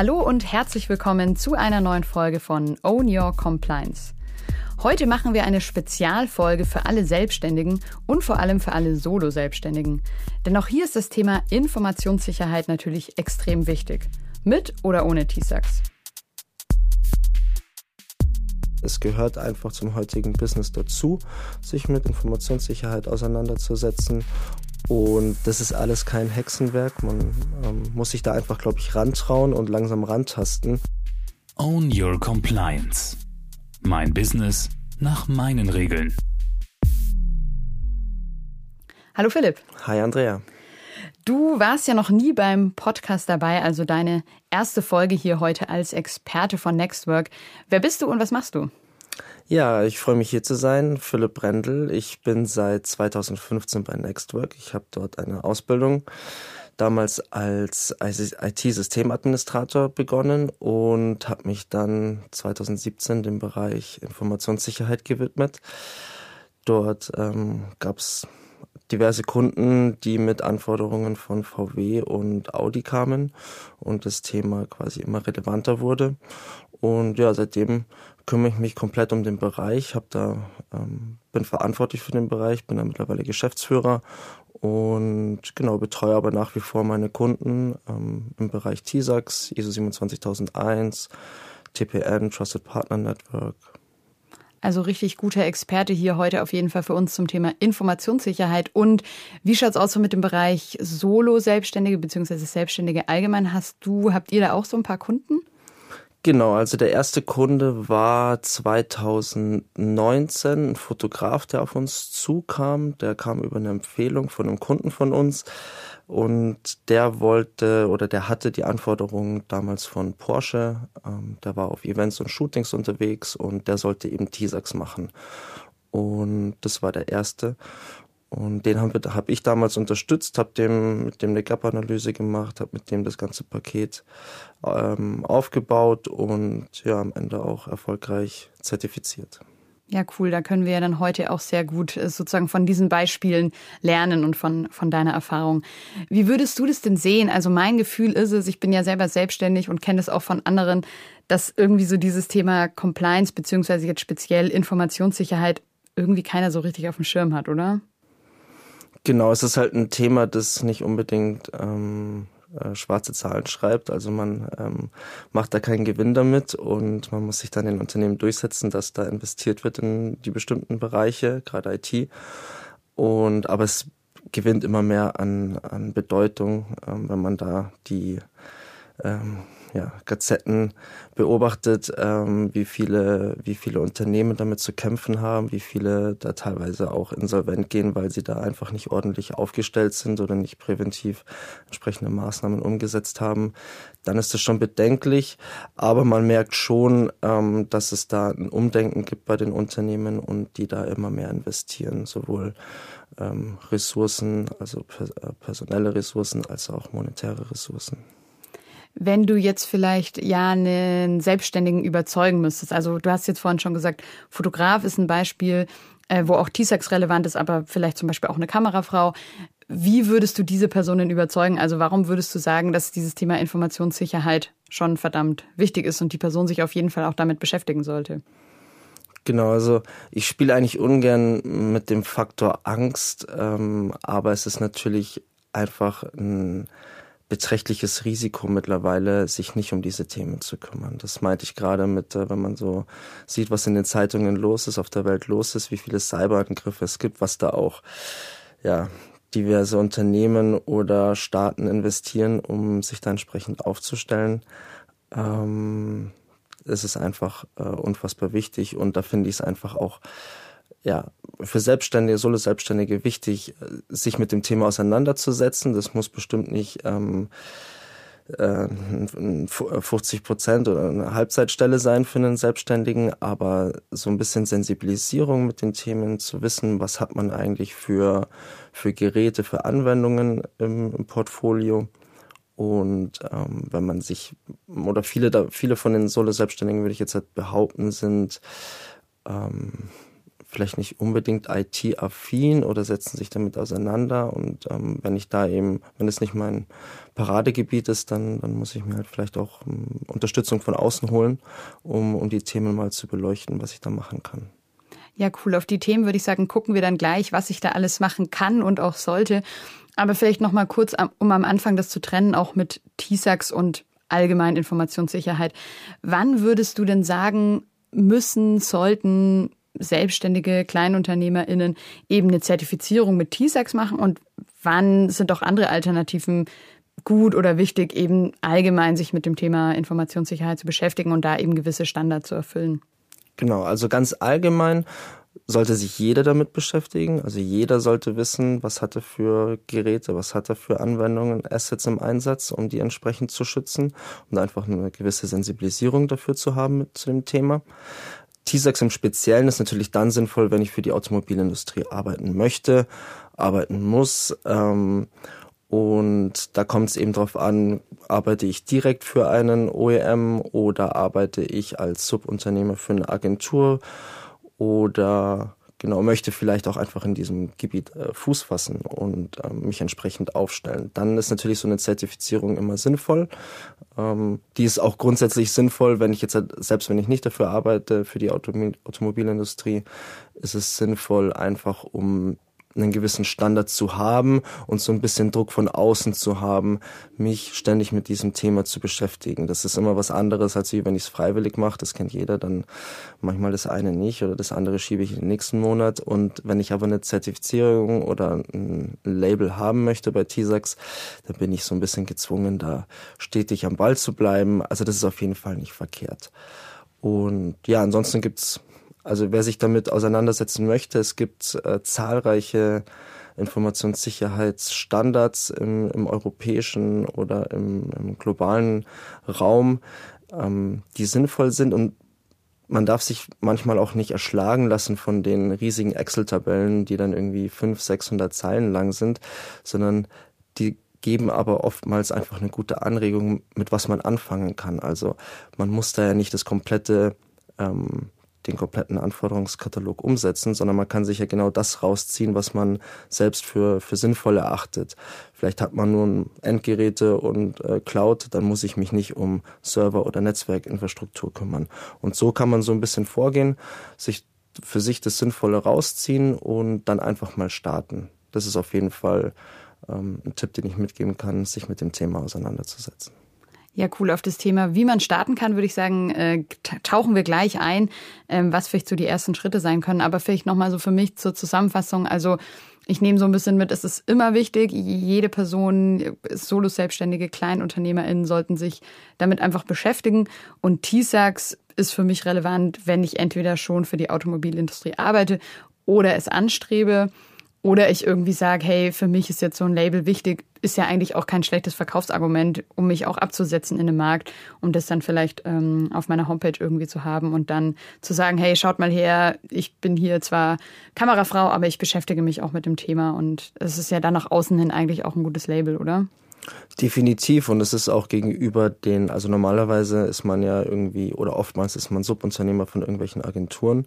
Hallo und herzlich willkommen zu einer neuen Folge von Own Your Compliance. Heute machen wir eine Spezialfolge für alle Selbstständigen und vor allem für alle Solo-Selbstständigen. Denn auch hier ist das Thema Informationssicherheit natürlich extrem wichtig. Mit oder ohne T-Sax. Es gehört einfach zum heutigen Business dazu, sich mit Informationssicherheit auseinanderzusetzen. Und das ist alles kein Hexenwerk. Man ähm, muss sich da einfach, glaube ich, rantrauen und langsam rantasten. Own Your Compliance. Mein Business nach meinen Regeln. Hallo Philipp. Hi Andrea. Du warst ja noch nie beim Podcast dabei, also deine erste Folge hier heute als Experte von Nextwork. Wer bist du und was machst du? Ja, ich freue mich hier zu sein. Philipp Brendel. Ich bin seit 2015 bei Nextwork. Ich habe dort eine Ausbildung damals als IT-Systemadministrator begonnen und habe mich dann 2017 dem Bereich Informationssicherheit gewidmet. Dort ähm, gab es diverse Kunden, die mit Anforderungen von VW und Audi kamen und das Thema quasi immer relevanter wurde. Und ja, seitdem kümmere ich mich komplett um den Bereich, hab da, ähm, bin verantwortlich für den Bereich, bin da mittlerweile Geschäftsführer und genau betreue aber nach wie vor meine Kunden ähm, im Bereich TISAX, ISO 27001, TPN, Trusted Partner Network also richtig guter Experte hier heute auf jeden Fall für uns zum Thema Informationssicherheit. Und wie schaut's aus so mit dem Bereich Solo-Selbstständige beziehungsweise Selbstständige allgemein? Hast du, habt ihr da auch so ein paar Kunden? Genau, also der erste Kunde war 2019 ein Fotograf, der auf uns zukam. Der kam über eine Empfehlung von einem Kunden von uns. Und der wollte oder der hatte die Anforderungen damals von Porsche. Ähm, der war auf Events und Shootings unterwegs und der sollte eben T-Sax machen. Und das war der erste. Und den habe hab ich damals unterstützt, habe dem mit dem eine Gap-Analyse gemacht, habe mit dem das ganze Paket ähm, aufgebaut und ja am Ende auch erfolgreich zertifiziert. Ja, cool. Da können wir ja dann heute auch sehr gut äh, sozusagen von diesen Beispielen lernen und von, von deiner Erfahrung. Wie würdest du das denn sehen? Also mein Gefühl ist es, ich bin ja selber selbstständig und kenne das auch von anderen, dass irgendwie so dieses Thema Compliance beziehungsweise jetzt speziell Informationssicherheit irgendwie keiner so richtig auf dem Schirm hat, oder? Genau, es ist halt ein Thema, das nicht unbedingt ähm, äh, schwarze Zahlen schreibt. Also man ähm, macht da keinen Gewinn damit und man muss sich dann in Unternehmen durchsetzen, dass da investiert wird in die bestimmten Bereiche, gerade IT. Und aber es gewinnt immer mehr an, an Bedeutung, ähm, wenn man da die ähm, ja, Gazetten beobachtet, ähm, wie viele, wie viele Unternehmen damit zu kämpfen haben, wie viele da teilweise auch insolvent gehen, weil sie da einfach nicht ordentlich aufgestellt sind oder nicht präventiv entsprechende Maßnahmen umgesetzt haben, dann ist das schon bedenklich. Aber man merkt schon, ähm, dass es da ein Umdenken gibt bei den Unternehmen und die da immer mehr investieren, sowohl ähm, Ressourcen, also äh, personelle Ressourcen, als auch monetäre Ressourcen wenn du jetzt vielleicht ja einen Selbstständigen überzeugen müsstest? Also du hast jetzt vorhin schon gesagt, Fotograf ist ein Beispiel, äh, wo auch T-Sex relevant ist, aber vielleicht zum Beispiel auch eine Kamerafrau. Wie würdest du diese Personen überzeugen? Also warum würdest du sagen, dass dieses Thema Informationssicherheit schon verdammt wichtig ist und die Person sich auf jeden Fall auch damit beschäftigen sollte? Genau, also ich spiele eigentlich ungern mit dem Faktor Angst, ähm, aber es ist natürlich einfach ein beträchtliches Risiko mittlerweile, sich nicht um diese Themen zu kümmern. Das meinte ich gerade mit, äh, wenn man so sieht, was in den Zeitungen los ist, auf der Welt los ist, wie viele Cyberangriffe es gibt, was da auch, ja, diverse Unternehmen oder Staaten investieren, um sich da entsprechend aufzustellen. Ähm, es ist einfach äh, unfassbar wichtig und da finde ich es einfach auch ja, für Selbstständige, Solo-Selbstständige wichtig, sich mit dem Thema auseinanderzusetzen. Das muss bestimmt nicht ähm, äh, 50 Prozent oder eine Halbzeitstelle sein für einen Selbstständigen, aber so ein bisschen Sensibilisierung mit den Themen, zu wissen, was hat man eigentlich für, für Geräte, für Anwendungen im, im Portfolio. Und ähm, wenn man sich, oder viele, da, viele von den Solo-Selbstständigen, würde ich jetzt halt behaupten, sind ähm, vielleicht nicht unbedingt IT-affin oder setzen sich damit auseinander. Und ähm, wenn ich da eben, wenn es nicht mein Paradegebiet ist, dann, dann muss ich mir halt vielleicht auch ähm, Unterstützung von außen holen, um, um die Themen mal zu beleuchten, was ich da machen kann. Ja, cool. Auf die Themen würde ich sagen, gucken wir dann gleich, was ich da alles machen kann und auch sollte. Aber vielleicht noch mal kurz, um am Anfang das zu trennen, auch mit TISAX und allgemein Informationssicherheit. Wann würdest du denn sagen, müssen, sollten selbstständige KleinunternehmerInnen eben eine Zertifizierung mit TISAX machen und wann sind auch andere Alternativen gut oder wichtig, eben allgemein sich mit dem Thema Informationssicherheit zu beschäftigen und da eben gewisse Standards zu erfüllen? Genau, also ganz allgemein sollte sich jeder damit beschäftigen. Also jeder sollte wissen, was hat er für Geräte, was hat er für Anwendungen, Assets im Einsatz, um die entsprechend zu schützen und einfach eine gewisse Sensibilisierung dafür zu haben zu dem Thema. TISAX im Speziellen ist natürlich dann sinnvoll, wenn ich für die Automobilindustrie arbeiten möchte, arbeiten muss. Ähm, und da kommt es eben darauf an, arbeite ich direkt für einen OEM oder arbeite ich als Subunternehmer für eine Agentur oder genau möchte vielleicht auch einfach in diesem Gebiet äh, Fuß fassen und ähm, mich entsprechend aufstellen. Dann ist natürlich so eine Zertifizierung immer sinnvoll. Ähm, die ist auch grundsätzlich sinnvoll, wenn ich jetzt selbst wenn ich nicht dafür arbeite für die Autom Automobilindustrie, ist es sinnvoll einfach um einen gewissen Standard zu haben und so ein bisschen Druck von außen zu haben, mich ständig mit diesem Thema zu beschäftigen. Das ist immer was anderes, als wie wenn ich es freiwillig mache. Das kennt jeder. Dann manchmal das eine nicht oder das andere schiebe ich in den nächsten Monat. Und wenn ich aber eine Zertifizierung oder ein Label haben möchte bei TISAX, dann bin ich so ein bisschen gezwungen, da stetig am Ball zu bleiben. Also das ist auf jeden Fall nicht verkehrt. Und ja, ansonsten gibt's also wer sich damit auseinandersetzen möchte, es gibt äh, zahlreiche Informationssicherheitsstandards im, im europäischen oder im, im globalen Raum, ähm, die sinnvoll sind und man darf sich manchmal auch nicht erschlagen lassen von den riesigen Excel-Tabellen, die dann irgendwie 500, 600 Zeilen lang sind, sondern die geben aber oftmals einfach eine gute Anregung, mit was man anfangen kann. Also man muss da ja nicht das komplette ähm, den kompletten Anforderungskatalog umsetzen, sondern man kann sich ja genau das rausziehen, was man selbst für, für sinnvoll erachtet. Vielleicht hat man nur Endgeräte und äh, Cloud, dann muss ich mich nicht um Server- oder Netzwerkinfrastruktur kümmern. Und so kann man so ein bisschen vorgehen, sich für sich das Sinnvolle rausziehen und dann einfach mal starten. Das ist auf jeden Fall ähm, ein Tipp, den ich mitgeben kann, sich mit dem Thema auseinanderzusetzen. Ja, cool. Auf das Thema, wie man starten kann, würde ich sagen, äh, tauchen wir gleich ein, ähm, was vielleicht so die ersten Schritte sein können. Aber vielleicht nochmal so für mich zur Zusammenfassung. Also ich nehme so ein bisschen mit, es ist immer wichtig, jede Person, Solo-Selbstständige, KleinunternehmerInnen sollten sich damit einfach beschäftigen. Und TISAX ist für mich relevant, wenn ich entweder schon für die Automobilindustrie arbeite oder es anstrebe oder ich irgendwie sage, hey, für mich ist jetzt so ein Label wichtig, ist ja eigentlich auch kein schlechtes Verkaufsargument, um mich auch abzusetzen in dem Markt, um das dann vielleicht ähm, auf meiner Homepage irgendwie zu haben und dann zu sagen, hey, schaut mal her, ich bin hier zwar Kamerafrau, aber ich beschäftige mich auch mit dem Thema und es ist ja dann nach außen hin eigentlich auch ein gutes Label, oder? Definitiv und es ist auch gegenüber den, also normalerweise ist man ja irgendwie oder oftmals ist man Subunternehmer von irgendwelchen Agenturen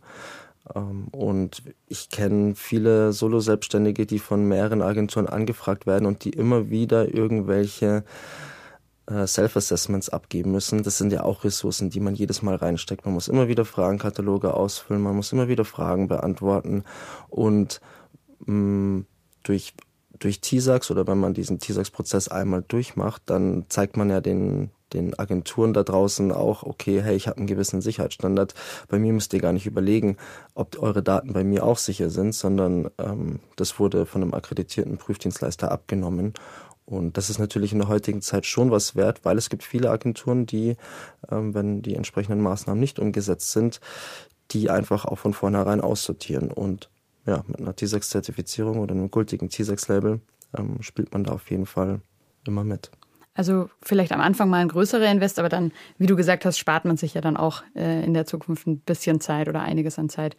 und ich kenne viele Solo-Selbstständige, die von mehreren Agenturen angefragt werden und die immer wieder irgendwelche äh, Self-Assessments abgeben müssen. Das sind ja auch Ressourcen, die man jedes Mal reinsteckt. Man muss immer wieder Fragenkataloge ausfüllen, man muss immer wieder Fragen beantworten und mh, mm, durch durch TISAX oder wenn man diesen TISAX-Prozess einmal durchmacht, dann zeigt man ja den den Agenturen da draußen auch, okay, hey, ich habe einen gewissen Sicherheitsstandard. Bei mir müsst ihr gar nicht überlegen, ob eure Daten bei mir auch sicher sind, sondern ähm, das wurde von einem akkreditierten Prüfdienstleister abgenommen. Und das ist natürlich in der heutigen Zeit schon was wert, weil es gibt viele Agenturen, die, ähm, wenn die entsprechenden Maßnahmen nicht umgesetzt sind, die einfach auch von vornherein aussortieren. Und ja, mit einer T6-Zertifizierung oder einem gültigen T6-Label ähm, spielt man da auf jeden Fall immer mit. Also vielleicht am Anfang mal ein größerer Invest, aber dann, wie du gesagt hast, spart man sich ja dann auch äh, in der Zukunft ein bisschen Zeit oder einiges an Zeit.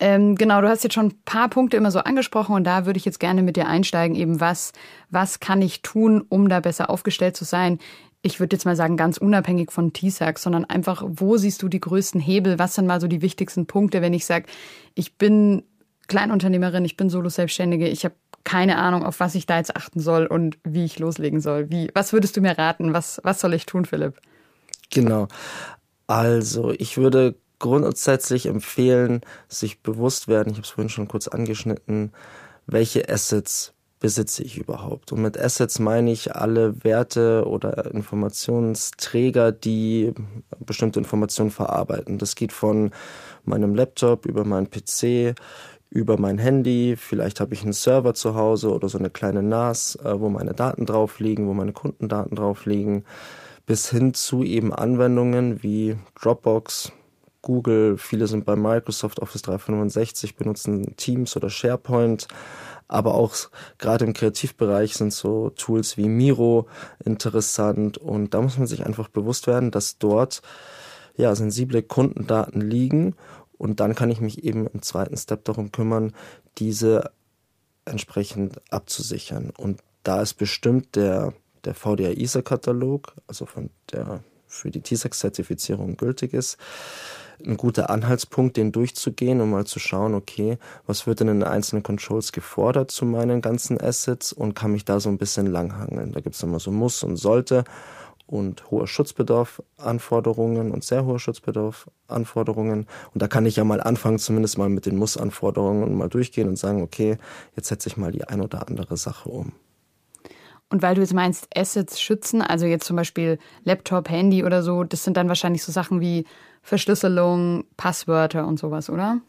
Ähm, genau, du hast jetzt schon ein paar Punkte immer so angesprochen und da würde ich jetzt gerne mit dir einsteigen, eben was, was kann ich tun, um da besser aufgestellt zu sein? ich würde jetzt mal sagen, ganz unabhängig von TSAC, sondern einfach, wo siehst du die größten Hebel? Was sind mal so die wichtigsten Punkte, wenn ich sage, ich bin Kleinunternehmerin, ich bin Solo-Selbstständige, ich habe keine Ahnung, auf was ich da jetzt achten soll und wie ich loslegen soll. Wie, was würdest du mir raten? Was, was soll ich tun, Philipp? Genau. Also, ich würde grundsätzlich empfehlen, sich bewusst werden, ich habe es vorhin schon kurz angeschnitten, welche Assets besitze ich überhaupt? Und mit Assets meine ich alle Werte oder Informationsträger, die bestimmte Informationen verarbeiten. Das geht von meinem Laptop über meinen PC, über mein Handy, vielleicht habe ich einen Server zu Hause oder so eine kleine NAS, äh, wo meine Daten drauf liegen, wo meine Kundendaten drauf liegen, bis hin zu eben Anwendungen wie Dropbox, Google, viele sind bei Microsoft Office 365, benutzen Teams oder SharePoint, aber auch gerade im Kreativbereich sind so Tools wie Miro interessant. Und da muss man sich einfach bewusst werden, dass dort ja sensible Kundendaten liegen und dann kann ich mich eben im zweiten Step darum kümmern, diese entsprechend abzusichern und da ist bestimmt der der VDA ISA Katalog, also von der für die TISAX-Zertifizierung gültig ist, ein guter Anhaltspunkt, den durchzugehen und mal zu schauen, okay, was wird denn in den einzelnen Controls gefordert zu meinen ganzen Assets und kann mich da so ein bisschen langhangeln. Da gibt es immer so Muss und Sollte und hoher Schutzbedarf Anforderungen und sehr hoher Schutzbedarf Anforderungen. Und da kann ich ja mal anfangen, zumindest mal mit den Muss-Anforderungen und mal durchgehen und sagen, okay, jetzt setze ich mal die ein oder andere Sache um. Und weil du jetzt meinst, Assets schützen, also jetzt zum Beispiel Laptop, Handy oder so, das sind dann wahrscheinlich so Sachen wie Verschlüsselung, Passwörter und sowas, oder?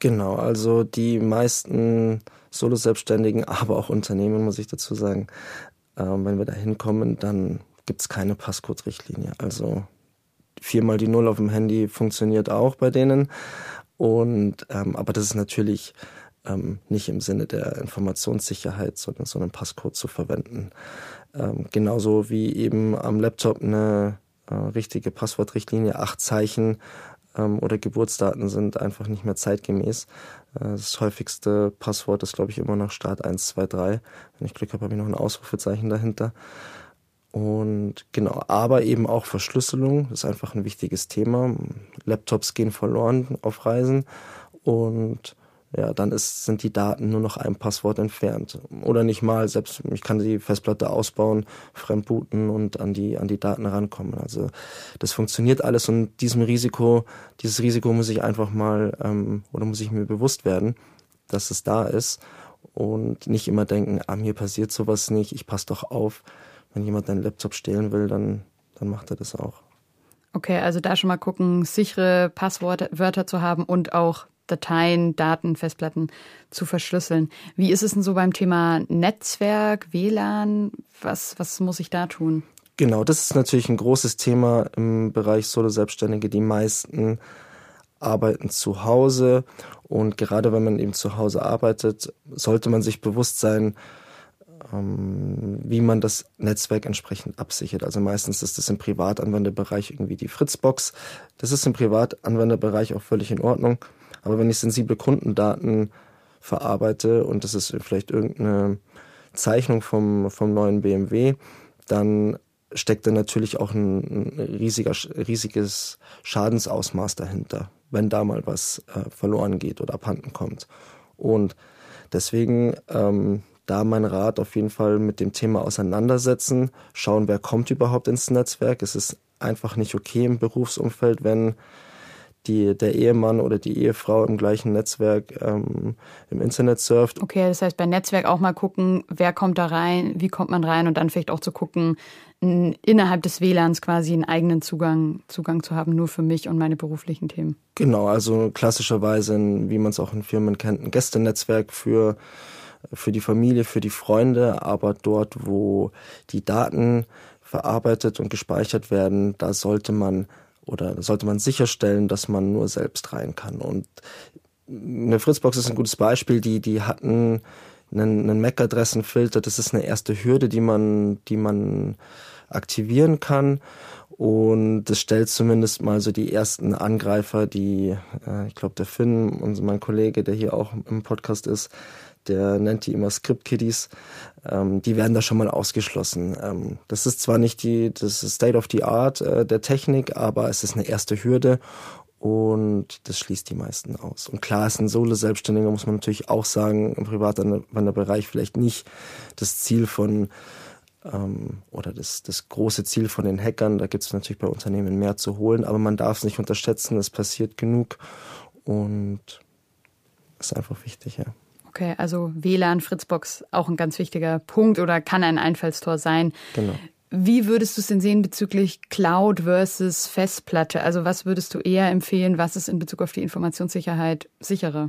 Genau, also die meisten Solo-Selbstständigen, aber auch Unternehmen, muss ich dazu sagen, äh, wenn wir da hinkommen, dann gibt es keine Passcode-Richtlinie. Also viermal die Null auf dem Handy funktioniert auch bei denen. Und ähm, aber das ist natürlich ähm, nicht im Sinne der Informationssicherheit, sondern so einen Passcode zu verwenden. Ähm, genauso wie eben am Laptop eine äh, richtige Passwortrichtlinie, acht Zeichen ähm, oder Geburtsdaten sind einfach nicht mehr zeitgemäß. Äh, das häufigste Passwort ist, glaube ich, immer noch Start 123. Wenn ich Glück habe, habe ich noch ein Ausrufezeichen dahinter. Und genau, aber eben auch Verschlüsselung ist einfach ein wichtiges Thema. Laptops gehen verloren auf Reisen und ja, dann ist, sind die Daten nur noch ein Passwort entfernt. Oder nicht mal, selbst ich kann die Festplatte ausbauen, fremdbooten und an die, an die Daten rankommen. Also das funktioniert alles und diesem Risiko, dieses Risiko muss ich einfach mal ähm, oder muss ich mir bewusst werden, dass es da ist und nicht immer denken, ah, mir passiert sowas nicht, ich passe doch auf. Wenn jemand deinen Laptop stehlen will, dann, dann macht er das auch. Okay, also da schon mal gucken, sichere Passwörter zu haben und auch Dateien, Daten, Festplatten zu verschlüsseln. Wie ist es denn so beim Thema Netzwerk, WLAN? Was, was muss ich da tun? Genau, das ist natürlich ein großes Thema im Bereich Solo-Selbstständige. Die meisten arbeiten zu Hause und gerade wenn man eben zu Hause arbeitet, sollte man sich bewusst sein, wie man das Netzwerk entsprechend absichert. Also meistens ist das im Privatanwenderbereich irgendwie die Fritzbox. Das ist im Privatanwenderbereich auch völlig in Ordnung. Aber wenn ich sensible Kundendaten verarbeite und das ist vielleicht irgendeine Zeichnung vom, vom neuen BMW, dann steckt da natürlich auch ein, ein riesiger, riesiges Schadensausmaß dahinter, wenn da mal was äh, verloren geht oder abhanden kommt. Und deswegen ähm, da mein Rat auf jeden Fall mit dem Thema auseinandersetzen, schauen, wer kommt überhaupt ins Netzwerk. Es ist einfach nicht okay im Berufsumfeld, wenn die, der Ehemann oder die Ehefrau im gleichen Netzwerk ähm, im Internet surft. Okay, das heißt bei Netzwerk auch mal gucken, wer kommt da rein, wie kommt man rein und dann vielleicht auch zu gucken, innerhalb des WLANs quasi einen eigenen Zugang, Zugang zu haben, nur für mich und meine beruflichen Themen. Genau, also klassischerweise, wie man es auch in Firmen kennt, ein Gästenetzwerk für, für die Familie, für die Freunde, aber dort, wo die Daten verarbeitet und gespeichert werden, da sollte man oder sollte man sicherstellen, dass man nur selbst rein kann. Und eine Fritzbox ist ein gutes Beispiel, die, die hatten einen, einen MAC-Adressenfilter, das ist eine erste Hürde, die man, die man aktivieren kann. Und das stellt zumindest mal so die ersten Angreifer, die, äh, ich glaube, der Finn, und mein Kollege, der hier auch im Podcast ist, der nennt die immer Script Kiddies, ähm, die werden da schon mal ausgeschlossen. Ähm, das ist zwar nicht die, das State of the Art äh, der Technik, aber es ist eine erste Hürde und das schließt die meisten aus. Und klar ist ein Solo-Selbstständiger, muss man natürlich auch sagen, im Privatanwenderbereich vielleicht nicht das Ziel von ähm, oder das, das große Ziel von den Hackern. Da gibt es natürlich bei Unternehmen mehr zu holen, aber man darf es nicht unterschätzen, es passiert genug und ist einfach wichtig, ja. Okay, also WLAN, Fritzbox, auch ein ganz wichtiger Punkt oder kann ein Einfallstor sein. Genau. Wie würdest du es denn sehen bezüglich Cloud versus Festplatte? Also was würdest du eher empfehlen? Was ist in Bezug auf die Informationssicherheit sicherer?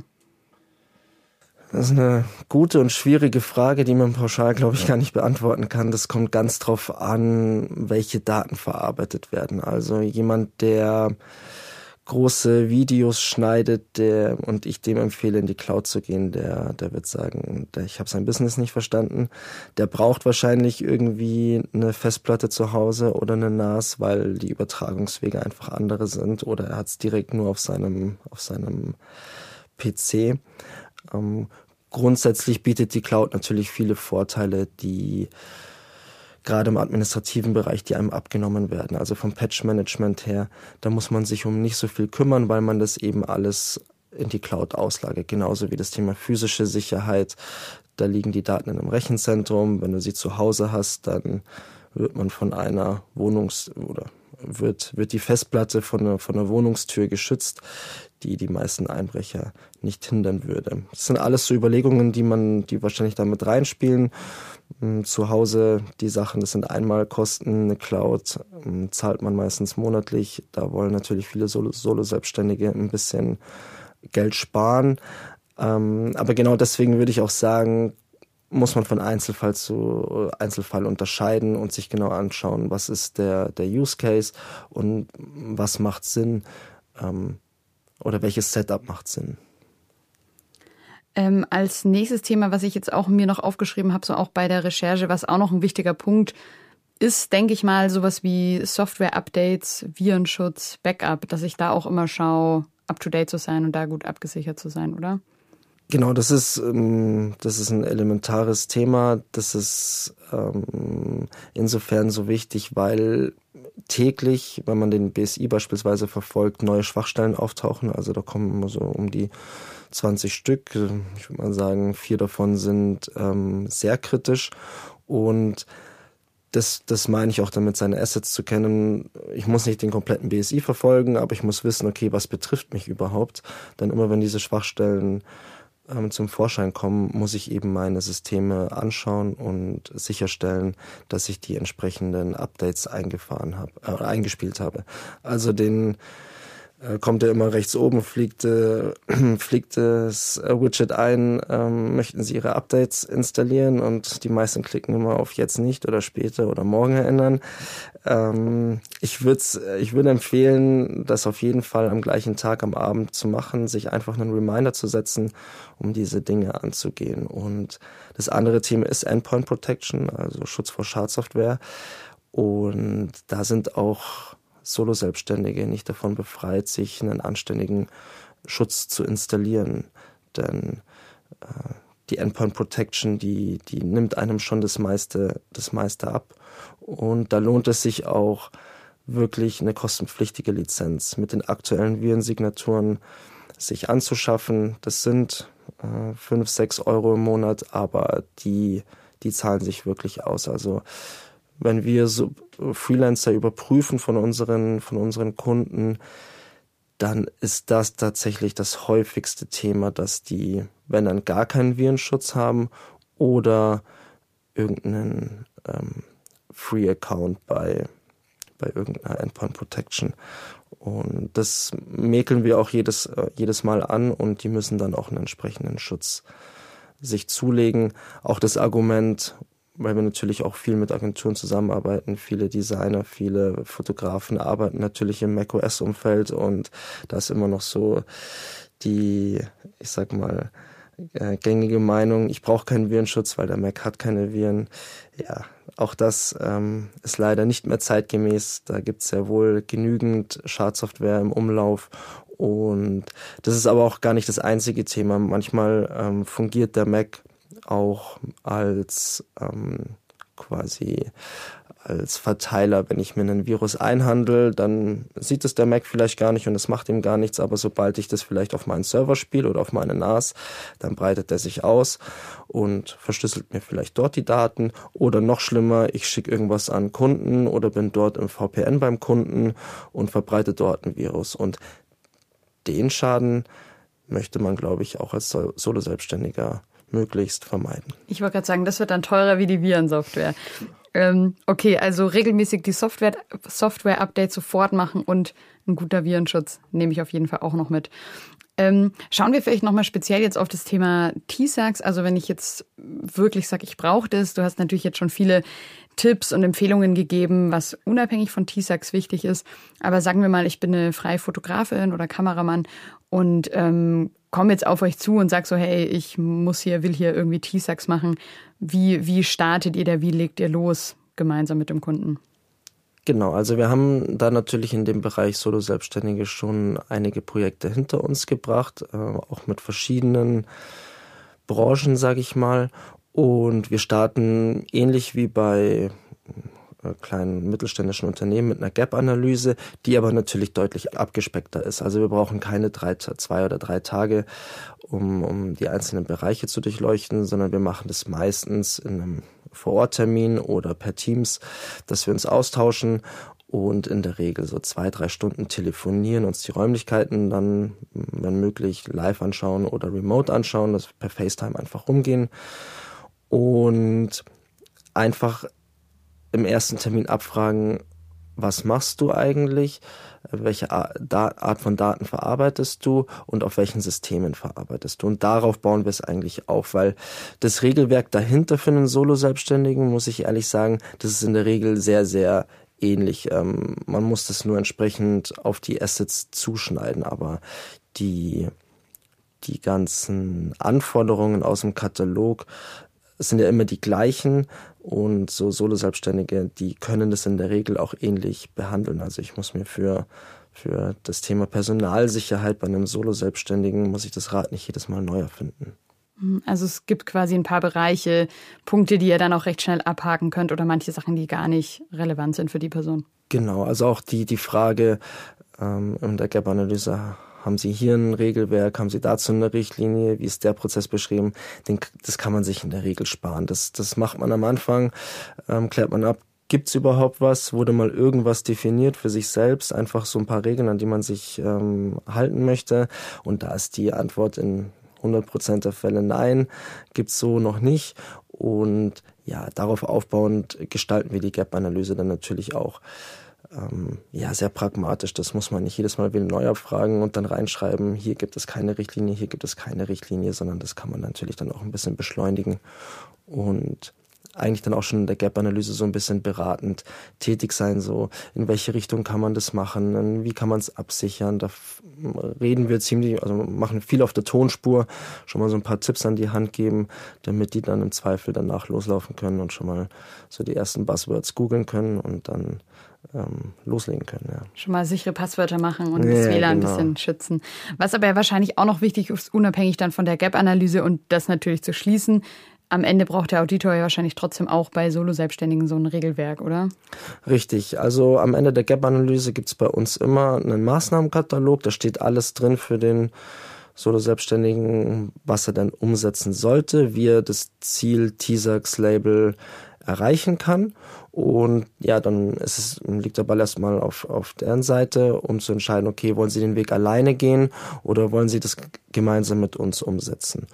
Das ist eine gute und schwierige Frage, die man pauschal, glaube ich, gar nicht beantworten kann. Das kommt ganz drauf an, welche Daten verarbeitet werden. Also jemand, der große Videos schneidet der, und ich dem empfehle, in die Cloud zu gehen, der, der wird sagen, der, ich habe sein Business nicht verstanden. Der braucht wahrscheinlich irgendwie eine Festplatte zu Hause oder eine NAS, weil die Übertragungswege einfach andere sind oder er hat es direkt nur auf seinem, auf seinem PC. Ähm, grundsätzlich bietet die Cloud natürlich viele Vorteile, die gerade im administrativen Bereich, die einem abgenommen werden. Also vom Patch-Management her, da muss man sich um nicht so viel kümmern, weil man das eben alles in die Cloud auslagert. Genauso wie das Thema physische Sicherheit. Da liegen die Daten in einem Rechenzentrum. Wenn du sie zu Hause hast, dann wird man von einer Wohnungs- oder wird, wird die Festplatte von einer, von einer Wohnungstür geschützt, die die meisten Einbrecher nicht hindern würde. Das sind alles so Überlegungen, die man, die wahrscheinlich damit reinspielen. Hm, zu Hause die Sachen, das sind Einmalkosten, eine Cloud hm, zahlt man meistens monatlich. Da wollen natürlich viele Solo-Selbstständige ein bisschen Geld sparen. Ähm, aber genau deswegen würde ich auch sagen, muss man von Einzelfall zu Einzelfall unterscheiden und sich genau anschauen, was ist der, der Use Case und was macht Sinn ähm, oder welches Setup macht Sinn. Ähm, als nächstes Thema, was ich jetzt auch mir noch aufgeschrieben habe, so auch bei der Recherche, was auch noch ein wichtiger Punkt ist, denke ich mal, sowas wie Software-Updates, Virenschutz, Backup, dass ich da auch immer schaue, up-to-date zu sein und da gut abgesichert zu sein, oder? Genau, das ist, ähm, das ist ein elementares Thema. Das ist ähm, insofern so wichtig, weil täglich, wenn man den BSI beispielsweise verfolgt, neue Schwachstellen auftauchen. Also da kommen immer so um die 20 Stück. Ich würde mal sagen, vier davon sind ähm, sehr kritisch. Und das, das meine ich auch damit, seine Assets zu kennen. Ich muss nicht den kompletten BSI verfolgen, aber ich muss wissen, okay, was betrifft mich überhaupt. Denn immer wenn diese Schwachstellen ähm, zum Vorschein kommen, muss ich eben meine Systeme anschauen und sicherstellen, dass ich die entsprechenden Updates eingefahren habe, äh, eingespielt habe. Also den kommt er immer rechts oben, fliegt, äh, fliegt das äh, Widget ein, ähm, möchten Sie Ihre Updates installieren und die meisten klicken immer auf jetzt nicht oder später oder morgen erinnern. Ähm, ich würde ich würde empfehlen, das auf jeden Fall am gleichen Tag am Abend zu machen, sich einfach einen Reminder zu setzen, um diese Dinge anzugehen. Und das andere Thema ist Endpoint Protection, also Schutz vor Schadsoftware. Und da sind auch Solo-Selbstständige nicht davon befreit, sich einen anständigen Schutz zu installieren. Denn äh, die Endpoint Protection, die, die nimmt einem schon das meiste, das meiste ab. Und da lohnt es sich auch, wirklich eine kostenpflichtige Lizenz mit den aktuellen Virensignaturen sich anzuschaffen. Das sind äh, 5, 6 Euro im Monat, aber die, die zahlen sich wirklich aus. Also wenn wir so Freelancer überprüfen von unseren, von unseren Kunden, dann ist das tatsächlich das häufigste Thema, dass die, wenn dann gar keinen Virenschutz haben oder irgendeinen ähm, Free Account bei, bei irgendeiner Endpoint Protection. Und das mäkeln wir auch jedes, äh, jedes Mal an und die müssen dann auch einen entsprechenden Schutz sich zulegen. Auch das Argument, weil wir natürlich auch viel mit Agenturen zusammenarbeiten. Viele Designer, viele Fotografen arbeiten natürlich im macOS-Umfeld und da ist immer noch so die, ich sag mal, äh, gängige Meinung, ich brauche keinen Virenschutz, weil der Mac hat keine Viren. Ja, auch das ähm, ist leider nicht mehr zeitgemäß. Da gibt es sehr wohl genügend Schadsoftware im Umlauf Und das ist aber auch gar nicht das einzige Thema. Manchmal ähm, fungiert der Mac auch als ähm, quasi als Verteiler, wenn ich mir einen Virus einhandel, dann sieht es der Mac vielleicht gar nicht und es macht ihm gar nichts, aber sobald ich das vielleicht auf meinen Server spiele oder auf meine NAS, dann breitet er sich aus und verschlüsselt mir vielleicht dort die Daten. Oder noch schlimmer, ich schicke irgendwas an Kunden oder bin dort im VPN beim Kunden und verbreite dort ein Virus. Und den Schaden möchte man, glaube ich, auch als Solo-Selbstständiger möglichst vermeiden. Ich wollte gerade sagen, das wird dann teurer wie die Virensoftware. Ähm, okay, also regelmäßig die Software, Software-Updates sofort machen und ein guter Virenschutz nehme ich auf jeden Fall auch noch mit. Ähm, schauen wir vielleicht nochmal speziell jetzt auf das Thema T-Sacks. Also wenn ich jetzt wirklich sage, ich brauche das, du hast natürlich jetzt schon viele Tipps und Empfehlungen gegeben, was unabhängig von T-Sacks wichtig ist. Aber sagen wir mal, ich bin eine freie Fotografin oder Kameramann und ähm, komme jetzt auf euch zu und sag so, hey, ich muss hier, will hier irgendwie T-Sacks machen. Wie, wie startet ihr da, wie legt ihr los gemeinsam mit dem Kunden? Genau, also wir haben da natürlich in dem Bereich Solo-Selbstständige schon einige Projekte hinter uns gebracht, äh, auch mit verschiedenen Branchen, sage ich mal. Und wir starten ähnlich wie bei kleinen mittelständischen Unternehmen mit einer Gap-Analyse, die aber natürlich deutlich abgespeckter ist. Also wir brauchen keine drei, zwei oder drei Tage, um, um die einzelnen Bereiche zu durchleuchten, sondern wir machen das meistens in einem Vororttermin oder per Teams, dass wir uns austauschen und in der Regel so zwei, drei Stunden telefonieren, uns die Räumlichkeiten dann, wenn möglich, live anschauen oder remote anschauen, dass wir per FaceTime einfach rumgehen und einfach im ersten Termin abfragen, was machst du eigentlich, welche Art von Daten verarbeitest du und auf welchen Systemen verarbeitest du. Und darauf bauen wir es eigentlich auf, weil das Regelwerk dahinter für einen Solo-Selbstständigen, muss ich ehrlich sagen, das ist in der Regel sehr, sehr ähnlich. Ähm, man muss das nur entsprechend auf die Assets zuschneiden, aber die, die ganzen Anforderungen aus dem Katalog sind ja immer die gleichen und so Solo-Selbstständige, die können das in der Regel auch ähnlich behandeln. Also ich muss mir für, für das Thema Personalsicherheit bei einem Solo-Selbstständigen, muss ich das Rad nicht jedes Mal neu erfinden. Hm, also es gibt quasi ein paar Bereiche, Punkte, die ihr dann auch recht schnell abhaken könnt oder manche Sachen, die gar nicht relevant sind für die Person. Genau, also auch die, die Frage ähm, in der Gap-Analyse haben Sie hier ein Regelwerk? Haben Sie dazu eine Richtlinie? Wie ist der Prozess beschrieben? Den, das kann man sich in der Regel sparen. Das, das macht man am Anfang, ähm, klärt man ab. Gibt es überhaupt was? Wurde mal irgendwas definiert für sich selbst? Einfach so ein paar Regeln, an die man sich ähm, halten möchte. Und da ist die Antwort in 100 Prozent der Fälle nein, gibt's so noch nicht. Und ja, darauf aufbauend gestalten wir die Gap-Analyse dann natürlich auch ähm, ja, sehr pragmatisch. Das muss man nicht jedes Mal wieder neu abfragen und dann reinschreiben, hier gibt es keine Richtlinie, hier gibt es keine Richtlinie, sondern das kann man natürlich dann auch ein bisschen beschleunigen und eigentlich dann auch schon in der Gap-Analyse so ein bisschen beratend tätig sein, so in welche Richtung kann man das machen, wie kann man es absichern. Da reden wir ziemlich, also machen viel auf der Tonspur, schon mal so ein paar Tipps an die Hand geben, damit die dann im Zweifel danach loslaufen können und schon mal so die ersten Buzzwords googeln können und dann ähm, loslegen können. Ja. Schon mal sichere Passwörter machen und das WLAN genau. ein bisschen schützen. Was aber ja wahrscheinlich auch noch wichtig ist, unabhängig dann von der Gap-Analyse und das natürlich zu schließen, am Ende braucht der Auditor ja wahrscheinlich trotzdem auch bei Solo-Selbstständigen so ein Regelwerk, oder? Richtig. Also am Ende der Gap-Analyse gibt es bei uns immer einen Maßnahmenkatalog. Da steht alles drin für den Solo-Selbstständigen, was er dann umsetzen sollte, wie er das Ziel TISAX-Label erreichen kann. Und ja, dann ist es, liegt der Ball erstmal auf, auf deren Seite, um zu entscheiden, okay, wollen sie den Weg alleine gehen oder wollen sie das gemeinsam mit uns umsetzen.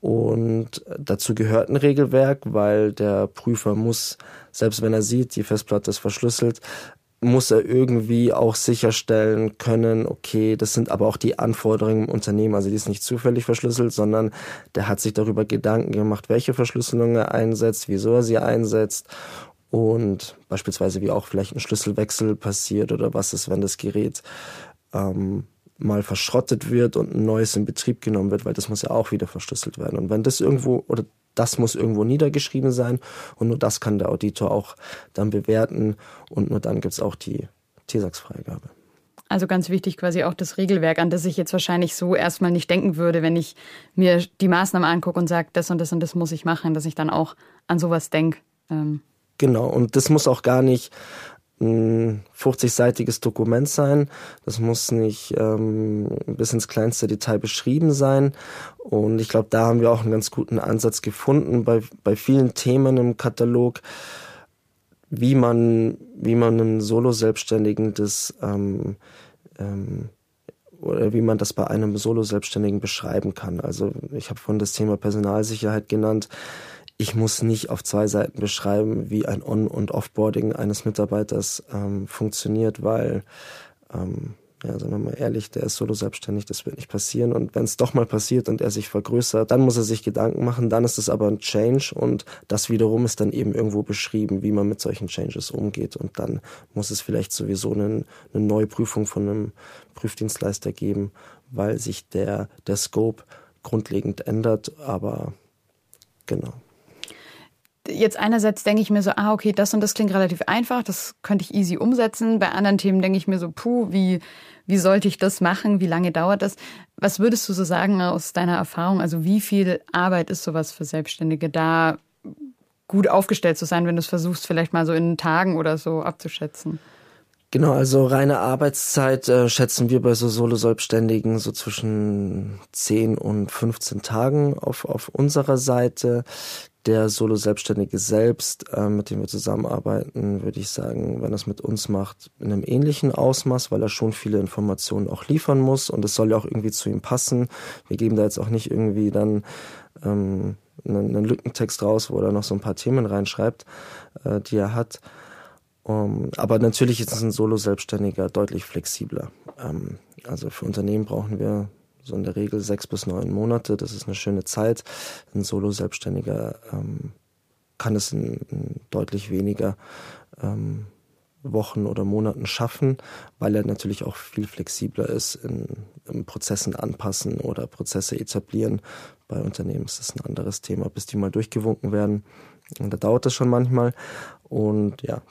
Und dazu gehört ein Regelwerk, weil der Prüfer muss, selbst wenn er sieht, die Festplatte ist verschlüsselt, muss er irgendwie auch sicherstellen können, okay, das sind aber auch die Anforderungen im Unternehmen. Also die ist nicht zufällig verschlüsselt, sondern der hat sich darüber Gedanken gemacht, welche Verschlüsselung er einsetzt, wieso er sie einsetzt und beispielsweise wie auch vielleicht ein Schlüsselwechsel passiert oder was ist, wenn das Gerät ähm, mal verschrottet wird und ein neues in Betrieb genommen wird, weil das muss ja auch wieder verschlüsselt werden. Und wenn das irgendwo oder das muss irgendwo niedergeschrieben sein und nur das kann der Auditor auch dann bewerten und nur dann gibt es auch die TESAX-Freigabe. Also ganz wichtig quasi auch das Regelwerk, an das ich jetzt wahrscheinlich so erstmal nicht denken würde, wenn ich mir die Maßnahmen angucke und sage, das und das und das muss ich machen, dass ich dann auch an sowas denke. Ähm. Genau, und das muss auch gar nicht ein 50-seitiges Dokument sein. Das muss nicht ähm, bis ins kleinste Detail beschrieben sein. Und ich glaube, da haben wir auch einen ganz guten Ansatz gefunden bei, bei vielen Themen im Katalog, wie man, wie man einem Solo-Selbstständigen das ähm, ähm, oder wie man das bei einem Solo-Selbstständigen beschreiben kann. Also ich habe von das Thema Personalsicherheit genannt ich muss nicht auf zwei Seiten beschreiben, wie ein On- und Offboarding eines Mitarbeiters ähm, funktioniert, weil, ähm, ja, sagen wir mal ehrlich, der ist solo selbstständig, das wird nicht passieren. Und wenn es doch mal passiert und er sich vergrößert, dann muss er sich Gedanken machen, dann ist es aber ein Change und das wiederum ist dann eben irgendwo beschrieben, wie man mit solchen Changes umgeht. Und dann muss es vielleicht sowieso eine, neue Prüfung von einem Prüfdienstleister geben, weil sich der, der Scope grundlegend ändert, aber genau jetzt einerseits denke ich mir so, ah, okay, das und das klingt relativ einfach, das könnte ich easy umsetzen. Bei anderen Themen denke ich mir so, puh, wie, wie sollte ich das machen? Wie lange dauert das? Was würdest du so sagen aus deiner Erfahrung? Also wie viel Arbeit ist sowas für Selbstständige da gut aufgestellt zu sein, wenn du es versuchst, vielleicht mal so in Tagen oder so abzuschätzen? Genau, also reine Arbeitszeit äh, schätzen wir bei so Solo-Selbstständigen so zwischen 10 und 15 Tagen auf, auf unserer Seite der Solo-Selbstständige selbst, äh, mit dem wir zusammenarbeiten, würde ich sagen, wenn er es mit uns macht, in einem ähnlichen Ausmaß, weil er schon viele Informationen auch liefern muss und es soll ja auch irgendwie zu ihm passen. Wir geben da jetzt auch nicht irgendwie dann ähm, einen, einen Lückentext raus, wo er noch so ein paar Themen reinschreibt, äh, die er hat. Um, aber natürlich ist ein Solo-Selbstständiger deutlich flexibler. Ähm, also für Unternehmen brauchen wir so in der Regel sechs bis neun Monate. Das ist eine schöne Zeit. Ein Solo-Selbstständiger ähm, kann es in, in deutlich weniger ähm, Wochen oder Monaten schaffen, weil er natürlich auch viel flexibler ist in, in, Prozessen anpassen oder Prozesse etablieren. Bei Unternehmen ist das ein anderes Thema, bis die mal durchgewunken werden. Und da dauert das schon manchmal. Und ja,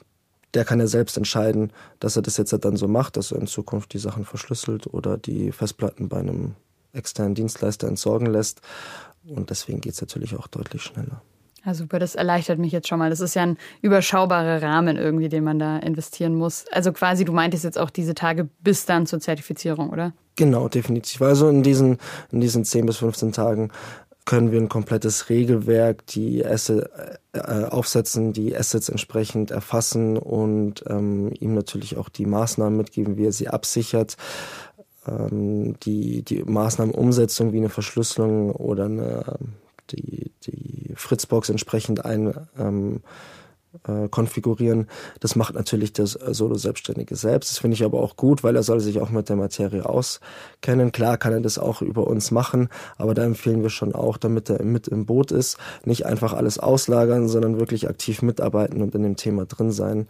der kann ja selbst entscheiden, dass er das jetzt dann so macht, dass er in Zukunft die Sachen verschlüsselt oder die Festplatten bei einem externen Dienstleister entsorgen lässt. Und deswegen geht es natürlich auch deutlich schneller. Ja, super, das erleichtert mich jetzt schon mal. Das ist ja ein überschaubarer Rahmen irgendwie, den man da investieren muss. Also quasi, du meintest jetzt auch diese Tage bis dann zur Zertifizierung, oder? Genau, definitiv. Also in diesen, in diesen 10 bis 15 Tagen können wir ein komplettes Regelwerk, die Asset, äh, aufsetzen, die Assets entsprechend erfassen und ähm, ihm natürlich auch die Maßnahmen mitgeben, wie er sie absichert. Ähm, die, die Maßnahmenumsetzung wie eine Verschlüsselung oder eine, die, die Fritzbox entsprechend ein ähm, äh, konfigurieren. Das macht natürlich der Solo-Selbstständige selbst. Das finde ich aber auch gut, weil er soll sich auch mit der Materie auskennen. Klar kann er das auch über uns machen, aber da empfehlen wir schon auch, damit er mit im Boot ist, nicht einfach alles auslagern, sondern wirklich aktiv mitarbeiten und in dem Thema drin sein,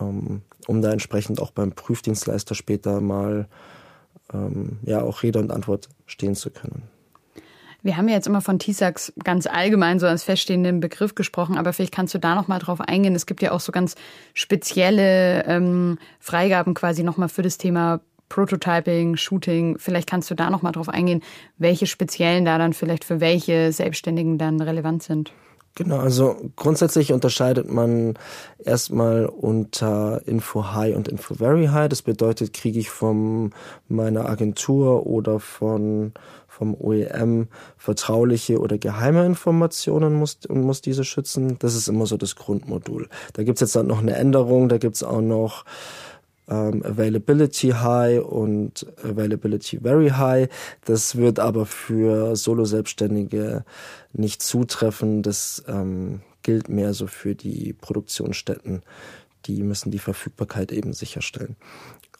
ähm, um da entsprechend auch beim Prüfdienstleister später mal ähm, ja auch Rede und Antwort stehen zu können. Wir haben ja jetzt immer von TISAX ganz allgemein so als feststehenden Begriff gesprochen, aber vielleicht kannst du da noch mal drauf eingehen. Es gibt ja auch so ganz spezielle ähm, Freigaben quasi noch mal für das Thema Prototyping, Shooting. Vielleicht kannst du da noch mal drauf eingehen, welche speziellen da dann vielleicht für welche Selbstständigen dann relevant sind. Genau, also grundsätzlich unterscheidet man erstmal unter Info High und Info Very High. Das bedeutet, kriege ich von meiner Agentur oder von vom OEM vertrauliche oder geheime Informationen muss, und muss diese schützen. Das ist immer so das Grundmodul. Da gibt's jetzt dann noch eine Änderung, da gibt's auch noch ähm, Availability High und Availability Very High. Das wird aber für Solo-Selbstständige nicht zutreffen. Das ähm, gilt mehr so für die Produktionsstätten. Die müssen die Verfügbarkeit eben sicherstellen.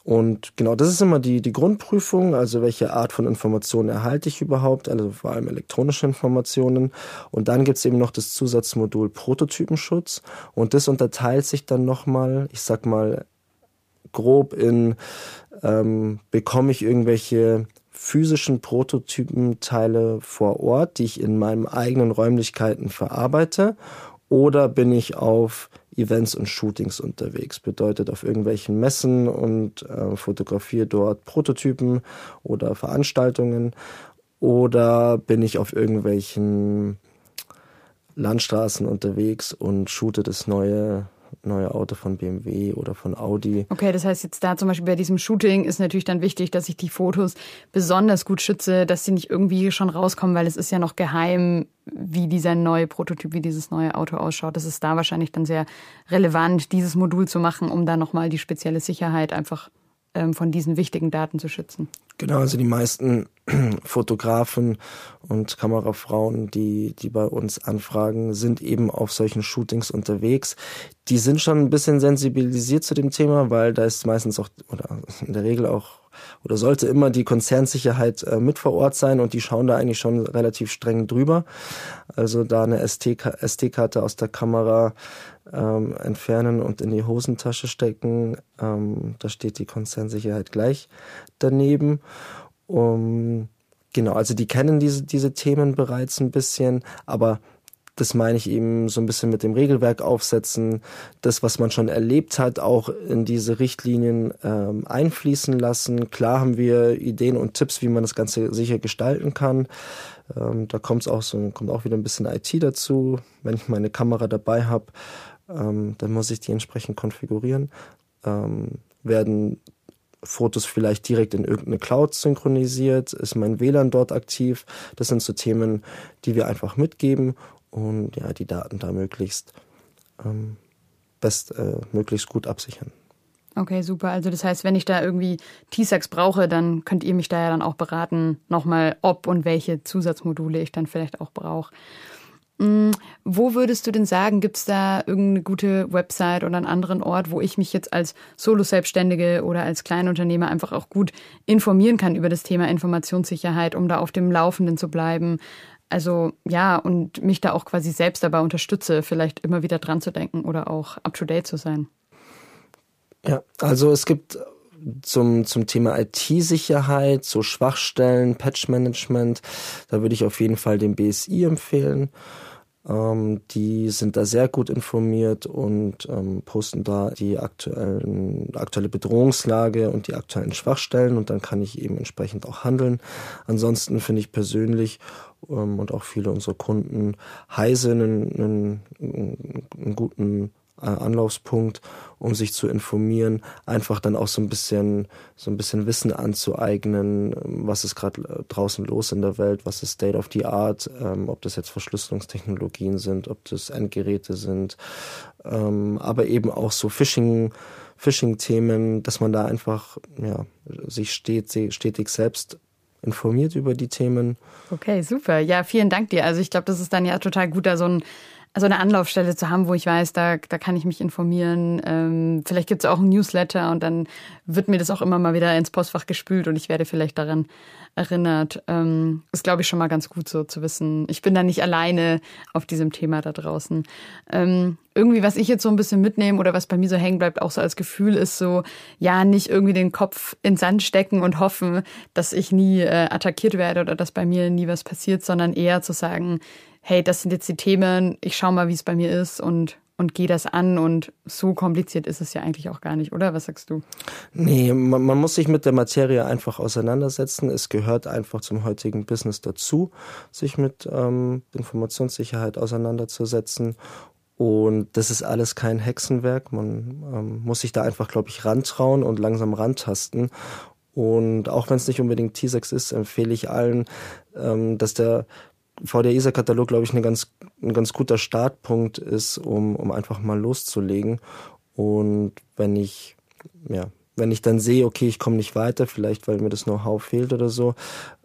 Und genau, das ist immer die, die Grundprüfung, also welche Art von Informationen erhalte ich überhaupt, also vor allem elektronische Informationen. Und dann gibt's eben noch das Zusatzmodul Prototypenschutz. Und das unterteilt sich dann nochmal, ich sag mal, grob in, ähm, bekomme ich irgendwelche physischen Prototypenteile vor Ort, die ich in meinen eigenen Räumlichkeiten verarbeite, oder bin ich auf Events und Shootings unterwegs. Bedeutet auf irgendwelchen Messen und äh, fotografiere dort Prototypen oder Veranstaltungen. Oder bin ich auf irgendwelchen Landstraßen unterwegs und shoote das neue neue Auto von BMW oder von Audi. Okay, das heißt jetzt da zum Beispiel bei diesem Shooting ist natürlich dann wichtig, dass ich die Fotos besonders gut schütze, dass sie nicht irgendwie schon rauskommen, weil es ist ja noch geheim, wie dieser neue Prototyp, wie dieses neue Auto ausschaut. Das ist da wahrscheinlich dann sehr relevant, dieses Modul zu machen, um da nochmal die spezielle Sicherheit einfach ähm, von diesen wichtigen Daten zu schützen. Genau, also die meisten Fotografen und Kamerafrauen, die, die bei uns anfragen, sind eben auf solchen Shootings unterwegs. Die sind schon ein bisschen sensibilisiert zu dem Thema, weil da ist meistens auch, oder in der Regel auch, oder sollte immer die Konzernsicherheit äh, mit vor Ort sein und die schauen da eigentlich schon relativ streng drüber. Also da eine SD-Karte aus der Kamera ähm, entfernen und in die Hosentasche stecken. Ähm, da steht die Konzernsicherheit gleich daneben. Um, genau, also die kennen diese, diese Themen bereits ein bisschen, aber das meine ich eben so ein bisschen mit dem Regelwerk aufsetzen, das, was man schon erlebt hat, auch in diese Richtlinien ähm, einfließen lassen. Klar haben wir Ideen und Tipps, wie man das Ganze sicher gestalten kann. Ähm, da kommt auch so, kommt auch wieder ein bisschen IT dazu. Wenn ich meine Kamera dabei habe, ähm, dann muss ich die entsprechend konfigurieren. Ähm, werden Fotos vielleicht direkt in irgendeine Cloud synchronisiert? Ist mein WLAN dort aktiv? Das sind so Themen, die wir einfach mitgeben und ja, die Daten da möglichst ähm, best, äh, möglichst gut absichern. Okay, super. Also das heißt, wenn ich da irgendwie T-Sax brauche, dann könnt ihr mich da ja dann auch beraten, nochmal ob und welche Zusatzmodule ich dann vielleicht auch brauche. Mm, wo würdest du denn sagen, gibt es da irgendeine gute Website oder einen anderen Ort, wo ich mich jetzt als Solo-Selbstständige oder als Kleinunternehmer einfach auch gut informieren kann über das Thema Informationssicherheit, um da auf dem Laufenden zu bleiben? Also ja, und mich da auch quasi selbst dabei unterstütze, vielleicht immer wieder dran zu denken oder auch up-to-date zu sein. Ja, also es gibt zum, zum Thema IT-Sicherheit, so Schwachstellen, Patch-Management, da würde ich auf jeden Fall den BSI empfehlen. Ähm, die sind da sehr gut informiert und ähm, posten da die aktuellen, aktuelle Bedrohungslage und die aktuellen Schwachstellen und dann kann ich eben entsprechend auch handeln. Ansonsten finde ich persönlich ähm, und auch viele unserer Kunden Heise einen, einen, einen guten Anlaufspunkt, um sich zu informieren, einfach dann auch so ein bisschen so ein bisschen Wissen anzueignen, was ist gerade äh, draußen los in der Welt, was ist State of the Art, ähm, ob das jetzt Verschlüsselungstechnologien sind, ob das Endgeräte sind, ähm, aber eben auch so Phishing Phishing-Themen, dass man da einfach ja, sich stetig, stetig selbst informiert über die Themen. Okay, super. Ja, vielen Dank dir. Also ich glaube, das ist dann ja total gut, da so ein also eine Anlaufstelle zu haben, wo ich weiß, da, da kann ich mich informieren. Ähm, vielleicht gibt es auch ein Newsletter und dann wird mir das auch immer mal wieder ins Postfach gespült und ich werde vielleicht daran erinnert. Ähm, ist, glaube ich, schon mal ganz gut so zu wissen. Ich bin da nicht alleine auf diesem Thema da draußen. Ähm, irgendwie, was ich jetzt so ein bisschen mitnehme oder was bei mir so hängen bleibt, auch so als Gefühl, ist so, ja, nicht irgendwie den Kopf in Sand stecken und hoffen, dass ich nie äh, attackiert werde oder dass bei mir nie was passiert, sondern eher zu sagen, hey, das sind jetzt die Themen, ich schau mal, wie es bei mir ist und und gehe das an und so kompliziert ist es ja eigentlich auch gar nicht, oder? Was sagst du? Nee, man, man, muss sich mit der Materie einfach auseinandersetzen. Es gehört einfach zum heutigen Business dazu, sich mit ähm, Informationssicherheit auseinanderzusetzen. Und das ist alles kein Hexenwerk. Man ähm, muss sich da einfach, glaube ich, rantrauen und langsam rantasten. Und auch wenn es nicht unbedingt T-Sex ist, empfehle ich allen, ähm, dass der VDISA-Katalog, glaube ich, eine ganz, ein ganz guter Startpunkt ist, um, um einfach mal loszulegen. Und wenn ich, ja, wenn ich dann sehe, okay, ich komme nicht weiter, vielleicht weil mir das Know-how fehlt oder so,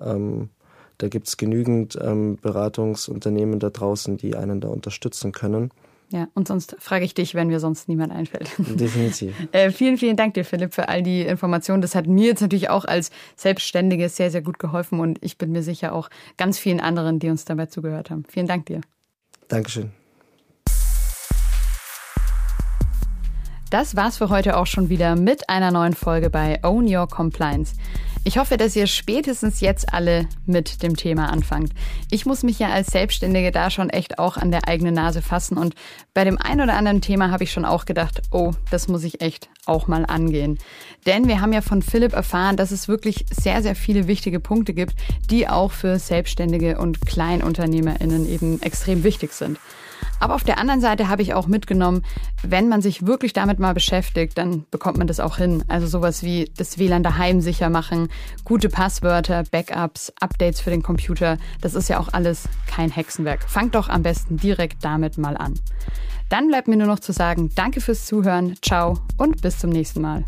ähm, da gibt's genügend ähm, Beratungsunternehmen da draußen, die einen da unterstützen können. Ja, und sonst frage ich dich, wenn mir sonst niemand einfällt. Definitiv. äh, vielen, vielen Dank dir, Philipp, für all die Informationen. Das hat mir jetzt natürlich auch als Selbstständige sehr, sehr gut geholfen und ich bin mir sicher auch ganz vielen anderen, die uns dabei zugehört haben. Vielen Dank dir. Dankeschön. Das war's für heute auch schon wieder mit einer neuen Folge bei Own Your Compliance. Ich hoffe, dass ihr spätestens jetzt alle mit dem Thema anfangt. Ich muss mich ja als Selbstständige da schon echt auch an der eigenen Nase fassen und bei dem einen oder anderen Thema habe ich schon auch gedacht, oh, das muss ich echt auch mal angehen. Denn wir haben ja von Philipp erfahren, dass es wirklich sehr, sehr viele wichtige Punkte gibt, die auch für Selbstständige und KleinunternehmerInnen eben extrem wichtig sind. Aber auf der anderen Seite habe ich auch mitgenommen, wenn man sich wirklich damit mal beschäftigt, dann bekommt man das auch hin. Also sowas wie das WLAN daheim sicher machen, gute Passwörter, Backups, Updates für den Computer. Das ist ja auch alles kein Hexenwerk. Fangt doch am besten direkt damit mal an. Dann bleibt mir nur noch zu sagen, danke fürs Zuhören, ciao und bis zum nächsten Mal.